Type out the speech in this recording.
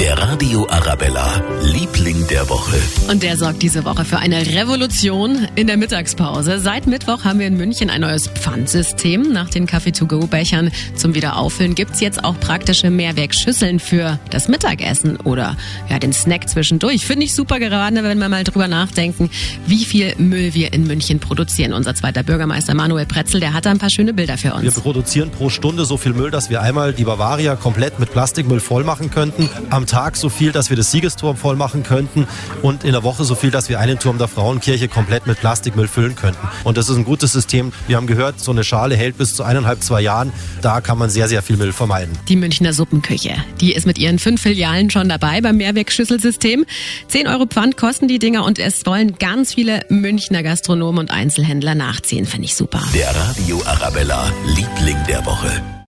Der Radio Arabella, Liebling der Woche. Und der sorgt diese Woche für eine Revolution in der Mittagspause. Seit Mittwoch haben wir in München ein neues Pfandsystem. Nach den Kaffee-to-go-Bechern zum Wiederauffüllen gibt's jetzt auch praktische Mehrwegschüsseln für das Mittagessen oder ja, den Snack zwischendurch. Finde ich super gerade, wenn wir mal drüber nachdenken, wie viel Müll wir in München produzieren. Unser zweiter Bürgermeister Manuel Pretzel, der hat da ein paar schöne Bilder für uns. Wir produzieren pro Stunde so viel Müll, dass wir einmal die Bavaria komplett mit Plastikmüll voll machen könnten. Am Tag so viel, dass wir das Siegesturm voll machen könnten und in der Woche so viel, dass wir einen Turm der Frauenkirche komplett mit Plastikmüll füllen könnten. Und das ist ein gutes System. Wir haben gehört, so eine Schale hält bis zu eineinhalb, zwei Jahren. Da kann man sehr, sehr viel Müll vermeiden. Die Münchner Suppenküche. Die ist mit ihren fünf Filialen schon dabei beim Mehrwegschüsselsystem. Zehn Euro Pfand kosten die Dinger und es wollen ganz viele Münchner Gastronomen und Einzelhändler nachziehen. Finde ich super. Der Radio Arabella, Liebling der.